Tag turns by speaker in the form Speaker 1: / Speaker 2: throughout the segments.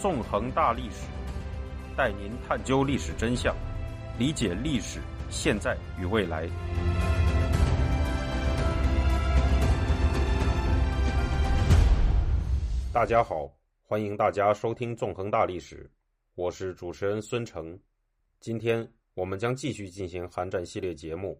Speaker 1: 纵横大历史，带您探究历史真相，理解历史现在与未来。大家好，欢迎大家收听《纵横大历史》，我是主持人孙成。今天我们将继续进行韩战系列节目。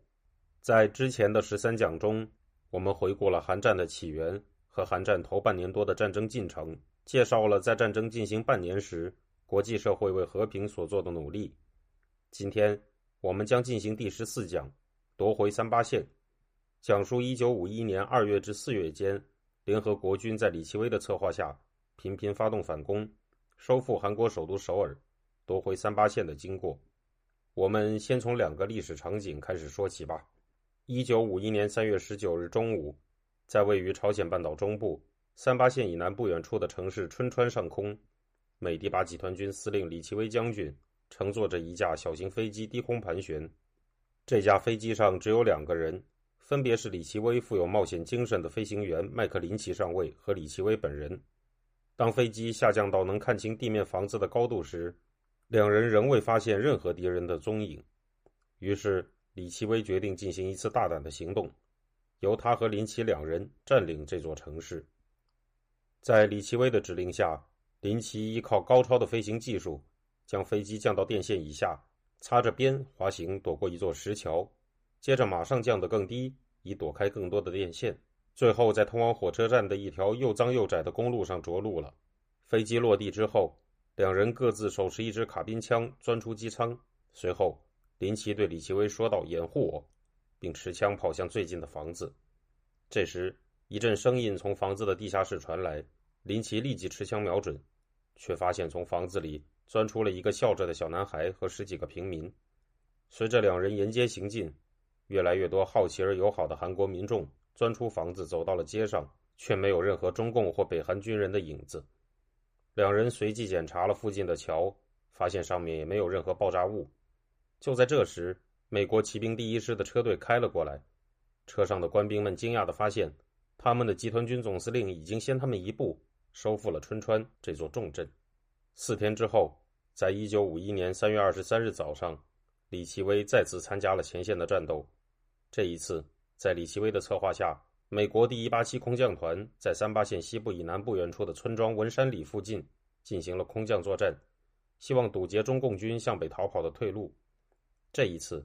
Speaker 1: 在之前的十三讲中，我们回顾了韩战的起源和韩战头半年多的战争进程，介绍了在战争进行半年时，国际社会为和平所做的努力。今天我们将进行第十四讲，夺回三八线，讲述一九五一年二月至四月间。联合国军在李奇微的策划下，频频发动反攻，收复韩国首都首尔，夺回三八线的经过。我们先从两个历史场景开始说起吧。一九五一年三月十九日中午，在位于朝鲜半岛中部三八线以南不远处的城市春川上空，美第八集团军司令李奇微将军乘坐着一架小型飞机低空盘旋。这架飞机上只有两个人。分别是李奇微富有冒险精神的飞行员麦克林奇上尉和李奇微本人。当飞机下降到能看清地面房子的高度时，两人仍未发现任何敌人的踪影。于是，李奇微决定进行一次大胆的行动，由他和林奇两人占领这座城市。在李奇微的指令下，林奇依靠高超的飞行技术，将飞机降到电线以下，擦着边滑行，躲过一座石桥。接着马上降得更低，以躲开更多的电线。最后，在通往火车站的一条又脏又窄的公路上着陆了。飞机落地之后，两人各自手持一支卡宾枪钻出机舱。随后，林奇对李奇微说道：“掩护我！”并持枪跑向最近的房子。这时，一阵声音从房子的地下室传来。林奇立即持枪瞄准，却发现从房子里钻出了一个笑着的小男孩和十几个平民。随着两人沿街行进。越来越多好奇而友好的韩国民众钻出房子，走到了街上，却没有任何中共或北韩军人的影子。两人随即检查了附近的桥，发现上面也没有任何爆炸物。就在这时，美国骑兵第一师的车队开了过来，车上的官兵们惊讶地发现，他们的集团军总司令已经先他们一步收复了春川这座重镇。四天之后，在一九五一年三月二十三日早上，李奇微再次参加了前线的战斗。这一次，在李奇微的策划下，美国第一八七空降团在三八线西部以南不远处的村庄文山里附近进行了空降作战，希望堵截中共军向北逃跑的退路。这一次，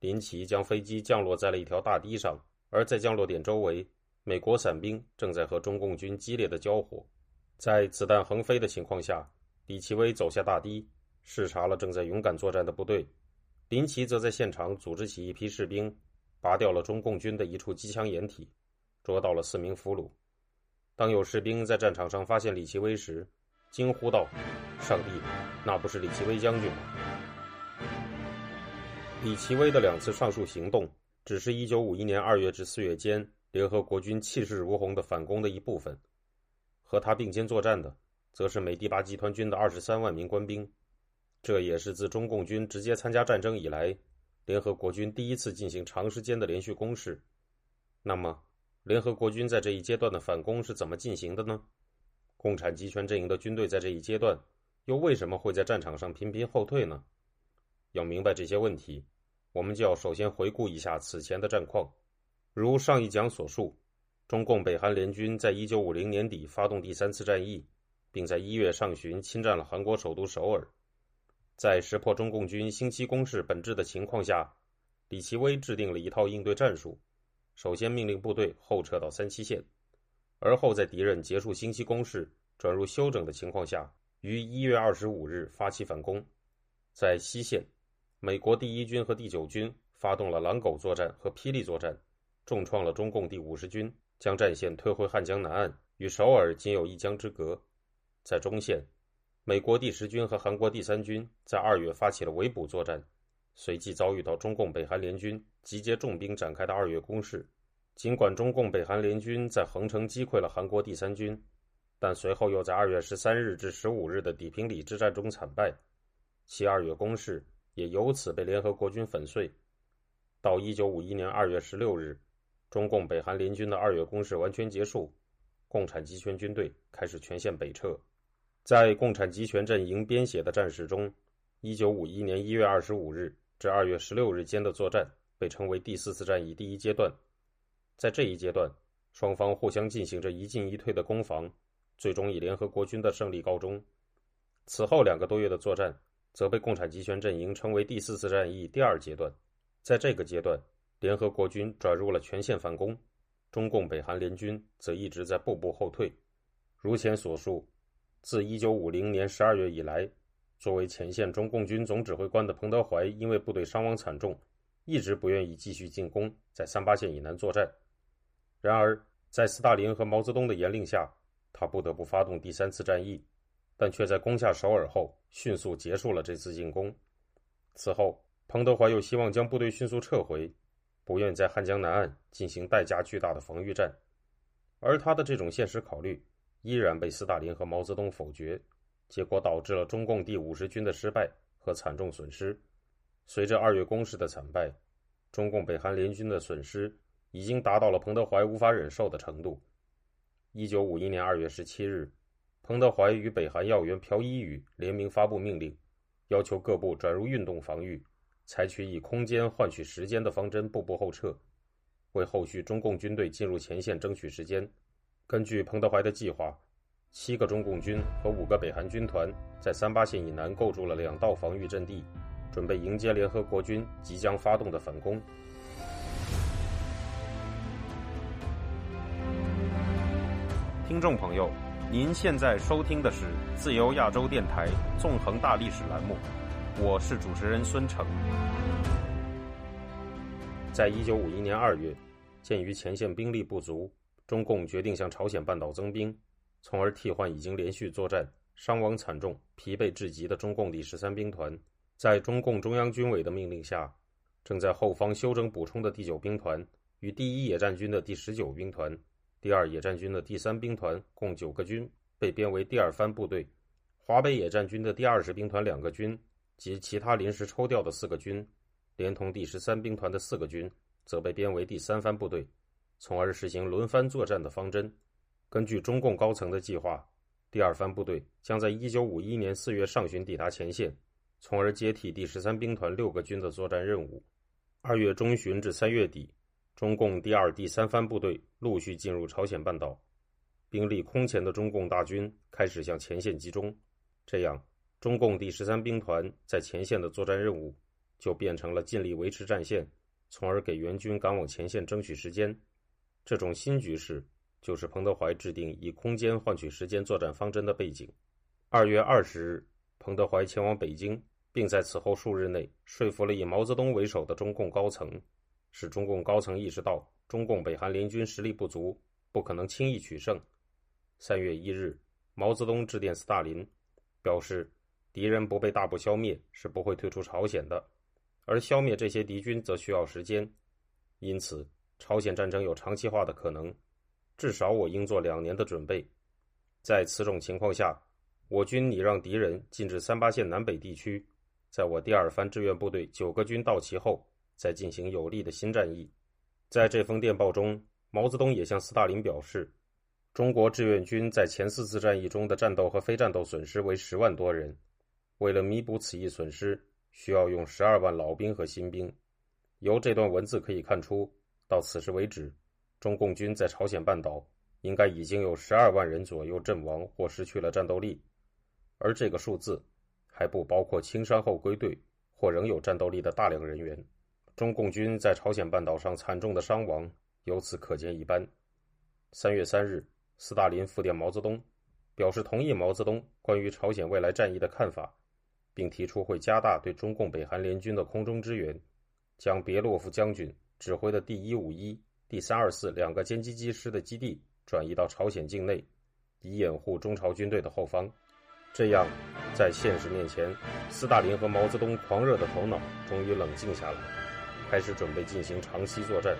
Speaker 1: 林奇将飞机降落在了一条大堤上，而在降落点周围，美国伞兵正在和中共军激烈的交火。在子弹横飞的情况下，李奇微走下大堤，视察了正在勇敢作战的部队，林奇则在现场组织起一批士兵。拔掉了中共军的一处机枪掩体，捉到了四名俘虏。当有士兵在战场上发现李奇微时，惊呼道：“上帝，那不是李奇微将军吗？”李奇微的两次上述行动，只是一九五一年二月至四月间联合国军气势如虹的反攻的一部分。和他并肩作战的，则是美第八集团军的二十三万名官兵。这也是自中共军直接参加战争以来。联合国军第一次进行长时间的连续攻势，那么，联合国军在这一阶段的反攻是怎么进行的呢？共产集权阵营的军队在这一阶段又为什么会在战场上频频后退呢？要明白这些问题，我们就要首先回顾一下此前的战况。如上一讲所述，中共北韩联军在一九五零年底发动第三次战役，并在一月上旬侵占了韩国首都首尔。在识破中共军星期攻势本质的情况下，李奇微制定了一套应对战术。首先命令部队后撤到三七线，而后在敌人结束星期攻势、转入休整的情况下，于一月二十五日发起反攻。在西线，美国第一军和第九军发动了狼狗作战和霹雳作战，重创了中共第五十军，将战线推回汉江南岸，与首尔仅有一江之隔。在中线。美国第十军和韩国第三军在二月发起了围捕作战，随即遭遇到中共北韩联军集结重兵展开的二月攻势。尽管中共北韩联军在横城击溃了韩国第三军，但随后又在二月十三日至十五日的底平里之战中惨败，其二月攻势也由此被联合国军粉碎。到一九五一年二月十六日，中共北韩联军的二月攻势完全结束，共产集权军队开始全线北撤。在共产集权阵营编写的战史中，1951年1月25日至2月16日间的作战被称为第四次战役第一阶段。在这一阶段，双方互相进行着一进一退的攻防，最终以联合国军的胜利告终。此后两个多月的作战，则被共产集权阵营称为第四次战役第二阶段。在这个阶段，联合国军转入了全线反攻，中共北韩联军则一直在步步后退。如前所述，自1950年12月以来，作为前线中共军总指挥官的彭德怀，因为部队伤亡惨重，一直不愿意继续进攻在三八线以南作战。然而，在斯大林和毛泽东的严令下，他不得不发动第三次战役，但却在攻下首尔后迅速结束了这次进攻。此后，彭德怀又希望将部队迅速撤回，不愿在汉江南岸进行代价巨大的防御战，而他的这种现实考虑依然被斯大林和毛泽东否决，结果导致了中共第五十军的失败和惨重损失。随着二月攻势的惨败，中共北韩联军的损失。已经达到了彭德怀无法忍受的程度。一九五一年二月十七日，彭德怀与北韩要员朴一宇联名发布命令，要求各部转入运动防御，采取以空间换取时间的方针，步步后撤，为后续中共军队进入前线争取时间。根据彭德怀的计划，七个中共军和五个北韩军团在三八线以南构筑了两道防御阵地，准备迎接联合国军即将发动的反攻。听众朋友，您现在收听的是自由亚洲电台纵横大历史栏目，我是主持人孙成。在一九五一年二月，鉴于前线兵力不足，中共决定向朝鲜半岛增兵，从而替换已经连续作战、伤亡惨重、疲惫至极的中共第十三兵团。在中共中央军委的命令下，正在后方休整补充的第九兵团与第一野战军的第十九兵团。第二野战军的第三兵团共九个军被编为第二番部队，华北野战军的第二十兵团两个军及其他临时抽调的四个军，连同第十三兵团的四个军，则被编为第三番部队，从而实行轮番作战的方针。根据中共高层的计划，第二番部队将在一九五一年四月上旬抵达前线，从而接替第十三兵团六个军的作战任务。二月中旬至三月底。中共第二、第三番部队陆续进入朝鲜半岛，兵力空前的中共大军开始向前线集中，这样，中共第十三兵团在前线的作战任务就变成了尽力维持战线，从而给援军赶往前线争取时间。这种新局势就是彭德怀制定以空间换取时间作战方针的背景。二月二十日，彭德怀前往北京，并在此后数日内说服了以毛泽东为首的中共高层。使中共高层意识到中共北韩联军实力不足，不可能轻易取胜。三月一日，毛泽东致电斯大林，表示敌人不被大部消灭是不会退出朝鲜的，而消灭这些敌军则需要时间，因此朝鲜战争有长期化的可能，至少我应做两年的准备。在此种情况下，我军拟让敌人进至三八线南北地区，在我第二番志愿部队九个军到齐后。再进行有力的新战役。在这封电报中，毛泽东也向斯大林表示，中国志愿军在前四次战役中的战斗和非战斗损失为十万多人。为了弥补此一损失，需要用十二万老兵和新兵。由这段文字可以看出，到此时为止，中共军在朝鲜半岛应该已经有十二万人左右阵亡或失去了战斗力，而这个数字还不包括轻伤后归队或仍有战斗力的大量人员。中共军在朝鲜半岛上惨重的伤亡，由此可见一斑。三月三日，斯大林复电毛泽东，表示同意毛泽东关于朝鲜未来战役的看法，并提出会加大对中共北韩联军的空中支援，将别洛夫将军指挥的第一五一、第三二四两个歼击机师的基地转移到朝鲜境内，以掩护中朝军队的后方。这样，在现实面前，斯大林和毛泽东狂热的头脑终于冷静下来。开始准备进行长期作战。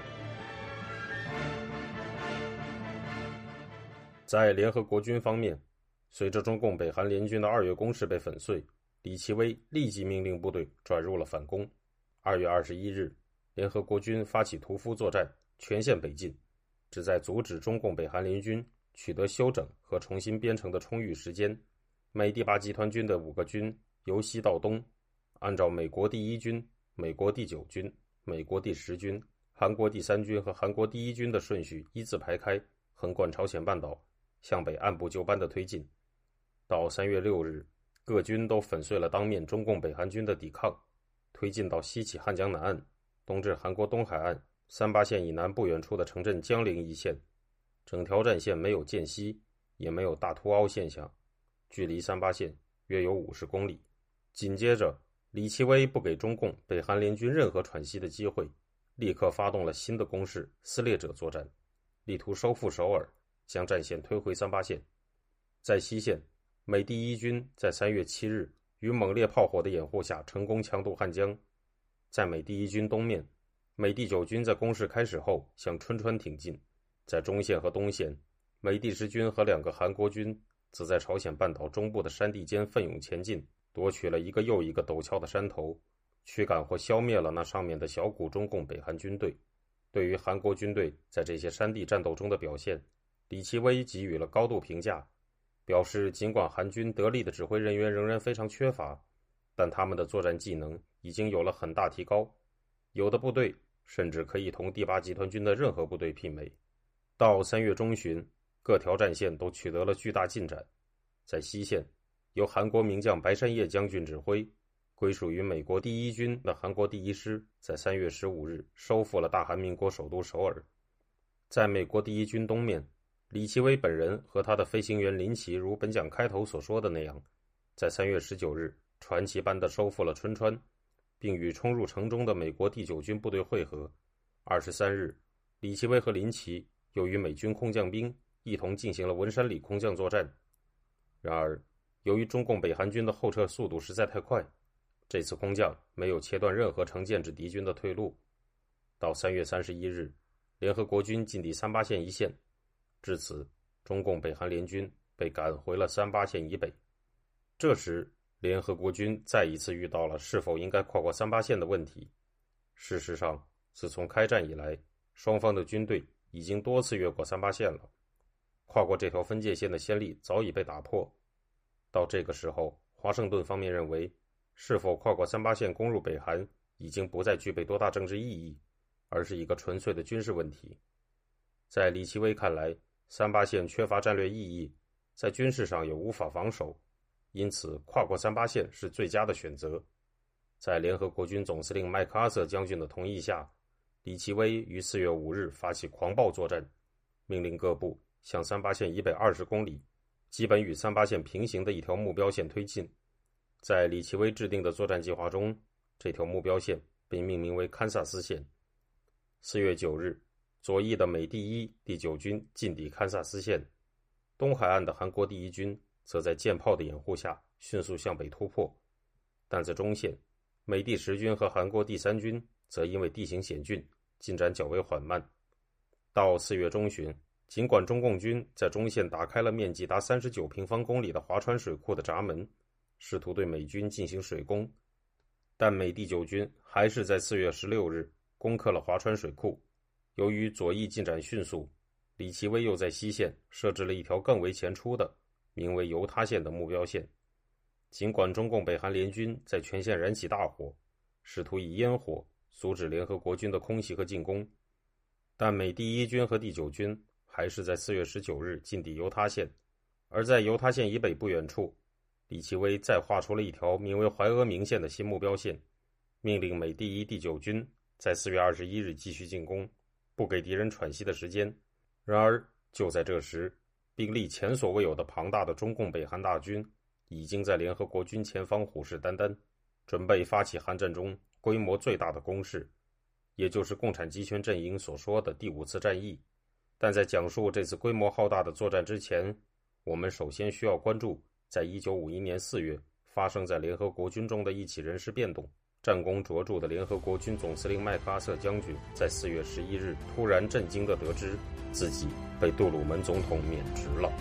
Speaker 1: 在联合国军方面，随着中共北韩联军的二月攻势被粉碎，李奇微立即命令部队转入了反攻。二月二十一日，联合国军发起屠夫作战，全线北进，旨在阻止中共北韩联军取得休整和重新编成的充裕时间。美第八集团军的五个军由西到东，按照美国第一军、美国第九军、美国第十军、韩国第三军和韩国第一军的顺序一字排开，横贯朝鲜半岛，向北按部就班的推进。到三月六日，各军都粉碎了当面中共北韩军的抵抗，推进到西起汉江南岸，东至韩国东海岸三八线以南不远处的城镇江陵一线。整条战线没有间隙，也没有大凸凹现象。距离三八线约有五十公里。紧接着，李奇微不给中共北韩联军任何喘息的机会，立刻发动了新的攻势——撕裂者作战，力图收复首尔，将战线推回三八线。在西线，美第一军在三月七日于猛烈炮火的掩护下成功强渡汉江。在美第一军东面，美第九军在攻势开始后向春川挺进。在中线和东线，美第十军和两个韩国军。则在朝鲜半岛中部的山地间奋勇前进，夺取了一个又一个陡峭的山头，驱赶或消灭了那上面的小股中共北韩军队。对于韩国军队在这些山地战斗中的表现，李奇微给予了高度评价，表示尽管韩军得力的指挥人员仍然非常缺乏，但他们的作战技能已经有了很大提高，有的部队甚至可以同第八集团军的任何部队媲美。到三月中旬。各条战线都取得了巨大进展。在西线，由韩国名将白山叶将军指挥，归属于美国第一军的韩国第一师，在三月十五日收复了大韩民国首都首尔。在美国第一军东面，李奇微本人和他的飞行员林奇，如本讲开头所说的那样，在三月十九日传奇般的收复了春川，并与冲入城中的美国第九军部队会合。二十三日，李奇微和林奇又与美军空降兵。一同进行了文山里空降作战。然而，由于中共北韩军的后撤速度实在太快，这次空降没有切断任何城建制敌军的退路。到三月三十一日，联合国军进抵三八线一线，至此，中共北韩联军被赶回了三八线以北。这时，联合国军再一次遇到了是否应该跨过三八线的问题。事实上，自从开战以来，双方的军队已经多次越过三八线了。跨过这条分界线的先例早已被打破。到这个时候，华盛顿方面认为，是否跨过三八线攻入北韩已经不再具备多大政治意义，而是一个纯粹的军事问题。在李奇微看来，三八线缺乏战略意义，在军事上也无法防守，因此跨过三八线是最佳的选择。在联合国军总司令麦克阿瑟将军的同意下，李奇微于四月五日发起狂暴作战，命令各部。向三八线以北二十公里，基本与三八线平行的一条目标线推进。在李奇微制定的作战计划中，这条目标线被命名为堪萨斯线。四月九日，左翼的美第一、第九军进抵堪萨斯县，东海岸的韩国第一军则在舰炮的掩护下迅速向北突破。但在中线，美第十军和韩国第三军则因为地形险峻，进展较为缓慢。到四月中旬。尽管中共军在中线打开了面积达三十九平方公里的华川水库的闸门，试图对美军进行水攻，但美第九军还是在四月十六日攻克了华川水库。由于左翼进展迅速，李奇微又在西线设置了一条更为前出的、名为犹他线的目标线。尽管中共北韩联军在全线燃起大火，试图以烟火阻止联合国军的空袭和进攻，但美第一军和第九军。还是在四月十九日进抵犹他县，而在犹他县以北不远处，李奇微再画出了一条名为怀俄明线的新目标线，命令美第一、第九军在四月二十一日继续进攻，不给敌人喘息的时间。然而，就在这时，兵力前所未有的庞大的中共北韩大军已经在联合国军前方虎视眈眈，准备发起韩战中规模最大的攻势，也就是共产集权阵营所说的第五次战役。但在讲述这次规模浩大的作战之前，我们首先需要关注，在一九五一年四月发生在联合国军中的一起人事变动。战功卓著的联合国军总司令麦克阿瑟将军，在四月十一日突然震惊地得知，自己被杜鲁门总统免职了。